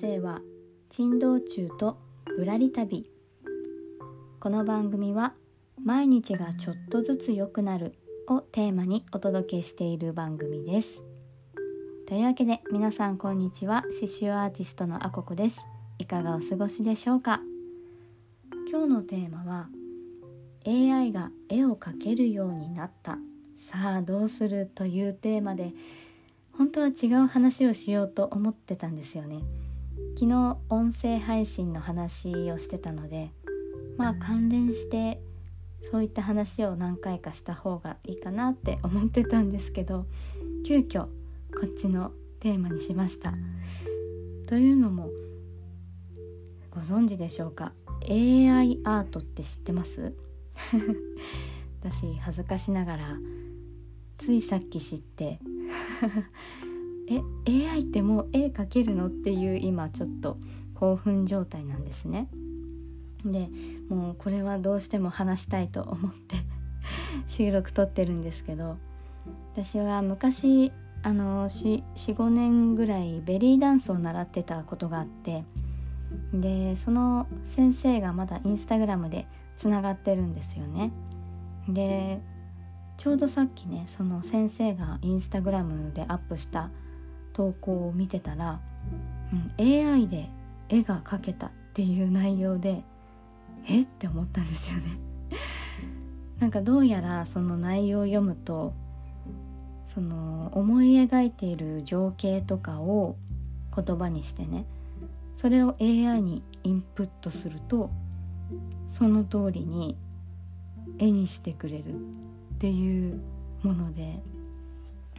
生は珍道中とぶらり旅この番組は毎日がちょっとずつ良くなるをテーマにお届けしている番組です。というわけで皆さんこんにちは。刺繍アーティストのあここです。いかがお過ごしでしょうか？今日のテーマは AI が絵を描けるようになった。さあどうするというテーマで本当は違う話をしようと思ってたんですよね。昨日音声配信の話をしてたのでまあ関連してそういった話を何回かした方がいいかなって思ってたんですけど急遽こっちのテーマにしました。というのもご存知でしょうか？AI アートって知ってます？私恥ずかしながらついさっき知ってえ AI ってもう絵描けるのっていう今ちょっと興奮状態なんですね。でもうこれはどうしても話したいと思って 収録撮ってるんですけど私は昔あの45年ぐらいベリーダンスを習ってたことがあってでその先生がまだインスタグラムでつながってるんですよね。でちょうどさっきねその先生がインスタグラムでアップした投稿を見てたら、うん、AI で絵が描けたっていう内容でえって思ったんですよね。なんかどうやらその内容を読むとその思い描いている情景とかを言葉にしてねそれを AI にインプットするとその通りに絵にしてくれるっていうもので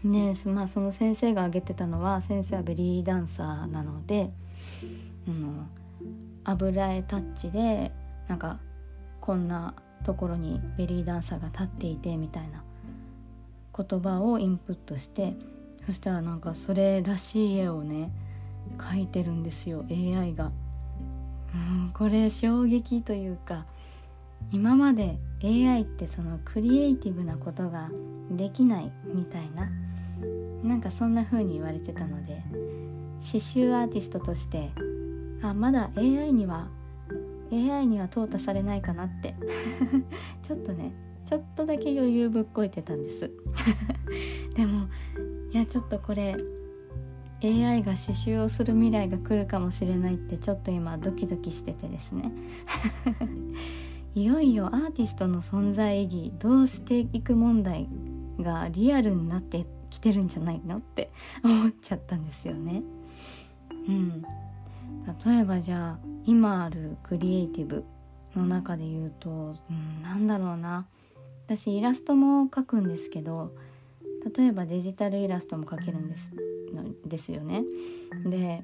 ねまあその先生が挙げてたのは先生はベリーダンサーなので、うん、油絵タッチでなんかこんなところにベリーダンサーが立っていてみたいな言葉をインプットしてそしたらなんかそれらしい絵をね描いてるんですよ AI が。うん、これ衝撃というか今まで AI ってそのクリエイティブなことができないみたいななんかそんな風に言われてたので刺繍アーティストとしてあまだ AI には AI には淘汰されないかなって。ちょっとねちょっとだけ余裕ぶっこいてたんです。でもいやちょっとこれ AI が刺繍をする未来が来るかもしれないってちょっと今ドキドキしててですね。いよいよアーティストの存在意義どうしていく問題がリアルになってきて来てるんじゃないのって 思っちゃったんですよね。うん、例えばじゃあ今あるクリエイティブの中で言うと、うん、なんだろうな私イラストも描くんですけど例えばデジタルイラストも描けるんですですよね。で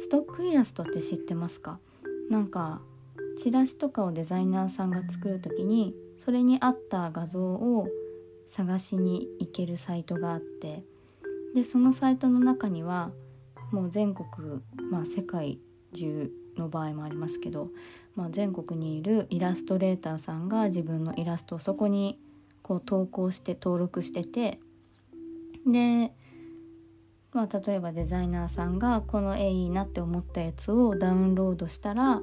ストックイラストって知ってますか？なんかチラシとかをデザイナーさんが作る時にそれに合った画像を探しに行けるサイトがあってでそのサイトの中にはもう全国まあ世界中の場合もありますけど、まあ、全国にいるイラストレーターさんが自分のイラストをそこにこう投稿して登録しててで、まあ、例えばデザイナーさんがこの絵いいなって思ったやつをダウンロードしたら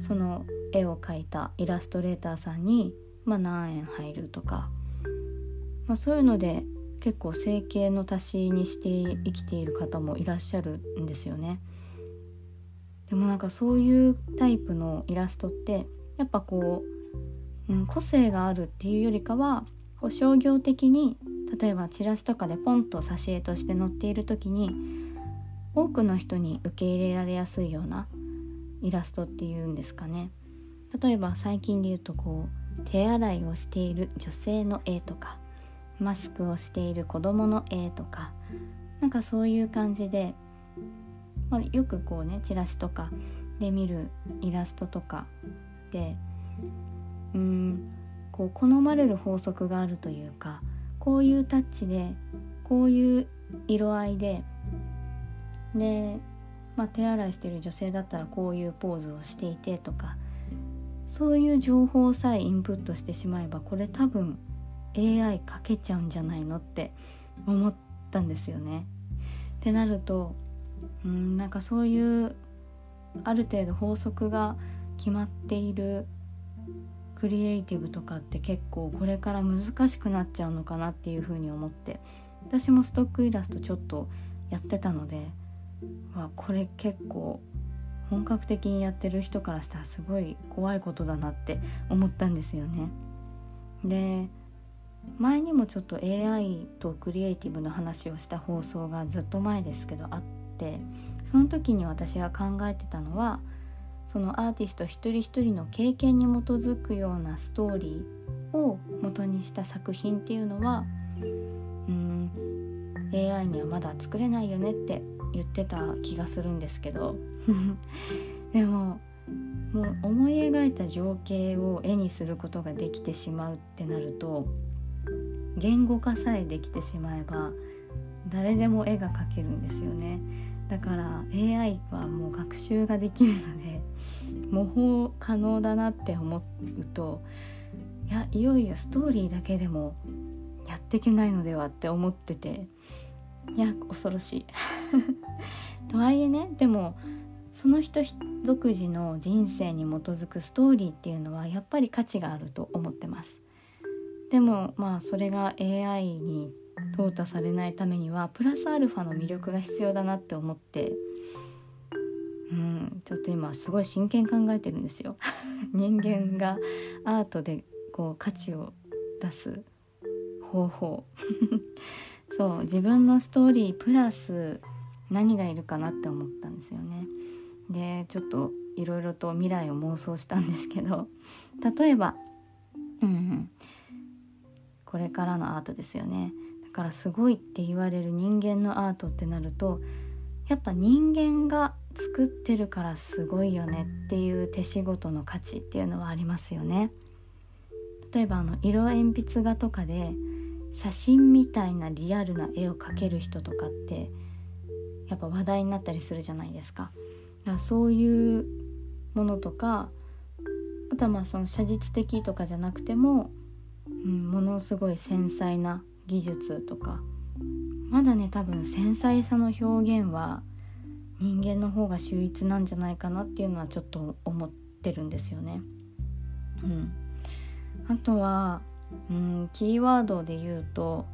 その絵を描いたイラストレーターさんに、まあ、何円入るとか、まあ、そういうので結構生計の足しにして生きている方もいらっしゃるんですよね。でもなんかそういうタイプのイラストってやっぱこう、うん、個性があるっていうよりかはこう商業的に例えばチラシとかでポンと挿絵として載っている時に多くの人に受け入れられやすいようなイラストっていうんですかね例えば最近で言うとこう手洗いをしている女性の絵とかマスクをしている子供の絵とかなんかそういう感じで、まあ、よくこうねチラシとかで見るイラストとかでうんこう好まれる法則があるというかこういうタッチでこういう色合いででまあ、手洗いしてる女性だったらこういうポーズをしていてとかそういう情報さえインプットしてしまえばこれ多分 AI かけちゃうんじゃないのって思ったんですよね。ってなるとうんなんかそういうある程度法則が決まっているクリエイティブとかって結構これから難しくなっちゃうのかなっていうふうに思って私もストックイラストちょっとやってたので、ま、これ結構本格的にやってる人からしたらすごい怖いことだなって思ったんですよね。で前にもちょっと AI とクリエイティブの話をした放送がずっと前ですけどあってその時に私が考えてたのはそのアーティスト一人一人の経験に基づくようなストーリーを元にした作品っていうのはうん AI にはまだ作れないよねって言ってた気がするんですけど でももう思い描いた情景を絵にすることができてしまうってなると言語化さえできてしまえば誰でも絵が描けるんですよね。だから AI はもう学習ができるので 模倣可能だなって思うといやいよいよストーリーだけでもやっていけないのではって思ってていや恐ろしい。とはいえねでもその人独自の人生に基づくストーリーっていうのはやっぱり価値があると思ってます。でもまあそれが AI に淘汰されないためにはプラスアルファの魅力が必要だなって思ってうんちょっと今すごい真剣考えてるんですよ。人間がアートでこう価値を出す方法。そう自分のストーリープラス何がいるかなって思ったんですよね。でちょっといろいろと未来を妄想したんですけど例えば、これからのアートですよねだからすごいって言われる人間のアートってなるとやっぱ人間が作ってるからすごいよねっていう手仕事の価値っていうのはありますよね例えばあの色鉛筆画とかで写真みたいなリアルな絵を描ける人とかってやっぱ話題になったりするじゃないですか。だからそういうものとかあとはまあその写実的とかじゃなくても、うん、ものすごい繊細な技術とかまだね多分繊細さの表現は人間の方が秀逸なんじゃないかなっていうのはちょっと思ってるんですよね。うん、あとはうんキーワードで言うと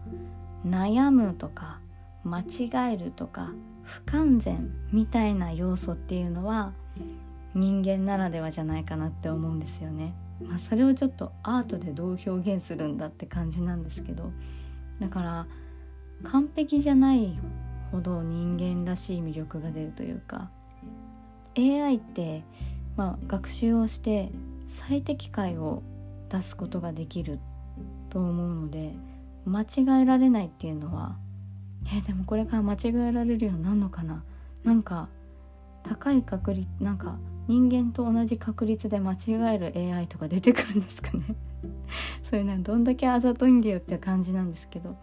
悩むとか間違えるとか不完全みたいな要素っていうのは人間ならではじゃないかなって思うんですよね。まあ、それをちょっとアートでどう表現するんだって感じなんですけどだから完璧じゃないほど人間らしい魅力が出るというか AI って、まあ、学習をして最適解を出すことができると思うので間違えられないっていうのはえー、でもこれから間違えられるようになるのかな？なんか高い確率なんか人間と同じ確率で間違える AI とか出てくるんですかね。そういうねどんだけあざといんだよって感じなんですけど。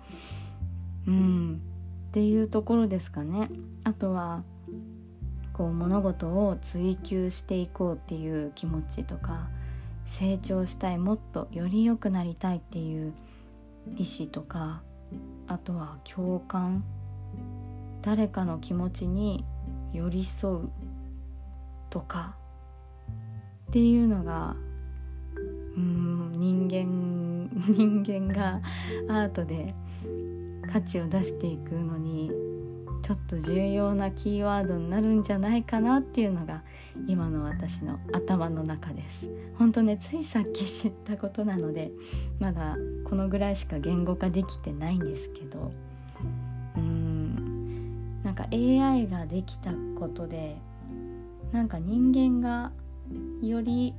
うん。っていうところですかね。あとはこう物事を追求していこうっていう気持ちとか成長したいもっとより良くなりたいっていう意志とかあとは共感。誰かの気持ちに寄り添うとかっていうのがうん人間 人間がアートで価値を出していくのにちょっと重要なキーワードになるんじゃないかなっていうのが今の私の頭の中です。本当ねついさっき知ったことなのでまだこのぐらいしか言語化できてないんですけどか AI ができたことでなんか人間がより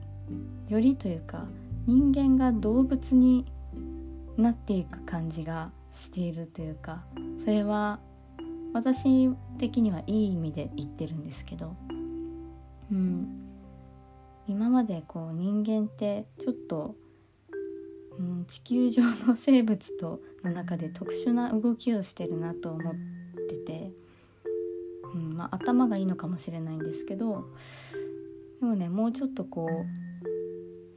よりというか人間が動物になっていく感じがしているというかそれは私的にはいい意味で言ってるんですけど、うん、今までこう人間ってちょっと、うん、地球上の生物との中で特殊な動きをしてるなと思ってて、まあ、頭がいいのかもしれないんですけどでもねもうちょっとこう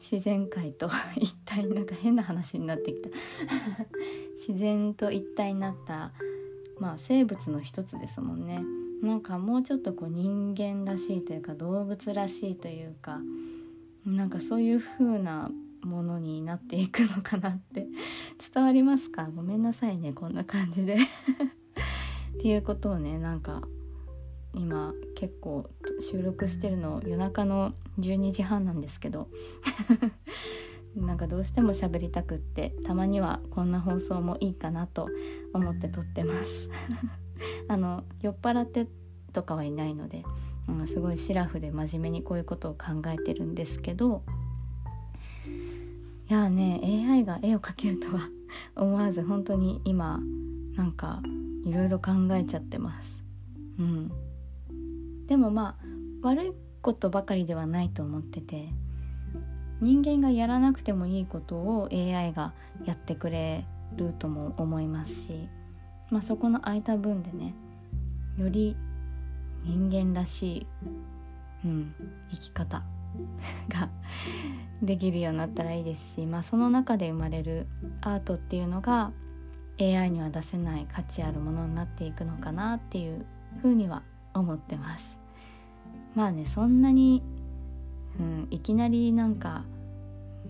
自然界と 一体なんか変な話になってきた。自然と一体になったまあ生物の一つですもんね。なんかもうちょっとこう人間らしいというか動物らしいというかなんかそういう風なものになっていくのかなって 伝わりますか？ごめんなさいねこんな感じで。っていうことをねなんか今結構収録してるの夜中の12時半なんですけど。なんかどうしても喋りたくってたまにはこんな放送もいいかなと思って撮ってます。あの酔っ払ってとかはいないので、うん、すごいシラフで真面目にこういうことを考えてるんですけど。いやね AI が絵を描けるとは思わず本当に今なんかいろいろ考えちゃってます。うん、でもまあ悪いことばかりではないと思ってて人間がやらなくてもいいことを AI がやってくれるとも思いますし、まあ、そこの空いた分でねより人間らしい、うん、生き方 ができるようになったらいいですし、まあ、その中で生まれるアートっていうのが AI には出せない価値あるものになっていくのかなっていうふうには思ってます。まあねそんなに、うん、いきなりなんか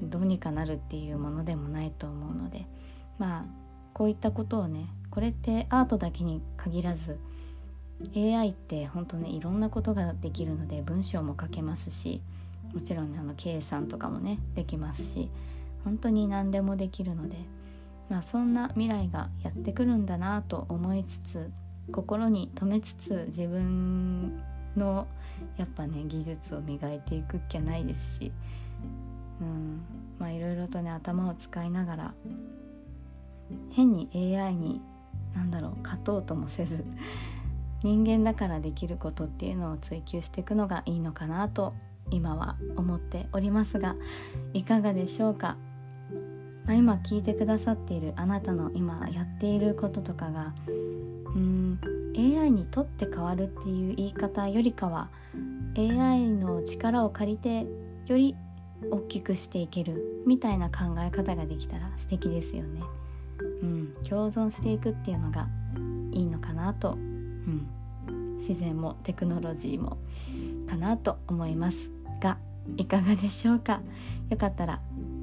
どうにかなるっていうものでもないと思うのでまあこういったことをねこれってアートだけに限らず AI って本当ねいろんなことができるので文章も書けますしもちろん、ね、あの計算とかもねできますし本当に何でもできるので、まあ、そんな未来がやってくるんだなと思いつつ心に留めつつ自分のやっぱね技術を磨いていくっきゃないですし、うん、まあいろいろとね頭を使いながら変に AI に何だろう勝とうともせず人間だからできることっていうのを追求していくのがいいのかなと今は思っておりますがいかがでしょうか、まあ、今聞いてくださっているあなたの今やっていることとかが AI にとって変わるっていう言い方よりかは AI の力を借りてより大きくしていけるみたいな考え方ができたら素敵ですよね。うん、共存していくっていうのがいいのかなと、うん、自然もテクノロジーもかなと思いますがいかがでしょうか？よかったら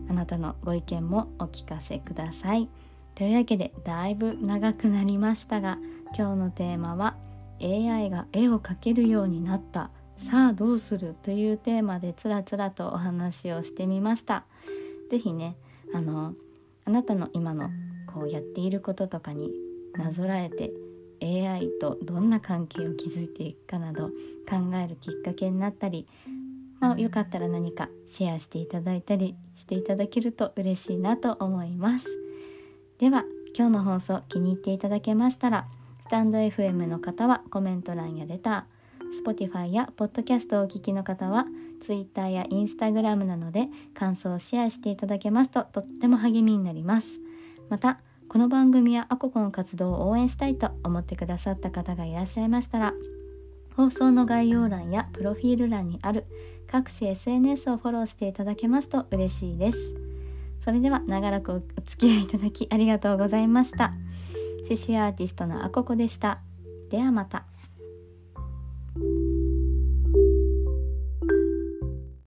あなたのご意見もお聞かせください。というわけでだいぶ長くなりましたが今日のテーマは AI が絵を描けるようになった。さあどうするというテーマでつらつらとお話をしてみました。是非ねあのあなたの今のこうやっていることとかになぞらえて AI とどんな関係を築いていくかなど考えるきっかけになったり、まあ、よかったら何かシェアしていただいたりしていただけると嬉しいなと思います。では今日の放送気に入っていただけましたらタンド FM の方はコメント欄やレター Spotify や Podcast をお聞きの方は Twitter や Instagram などで感想をシェアしていただけますととっても励みになります。またこの番組やアココの活動を応援したいと思ってくださった方がいらっしゃいましたら放送の概要欄やプロフィール欄にある各種 SNS をフォローしていただけますと嬉しいです。それでは長らくお付き合いいただきありがとうございました。刺繍アーティストのあここでした。ではまた。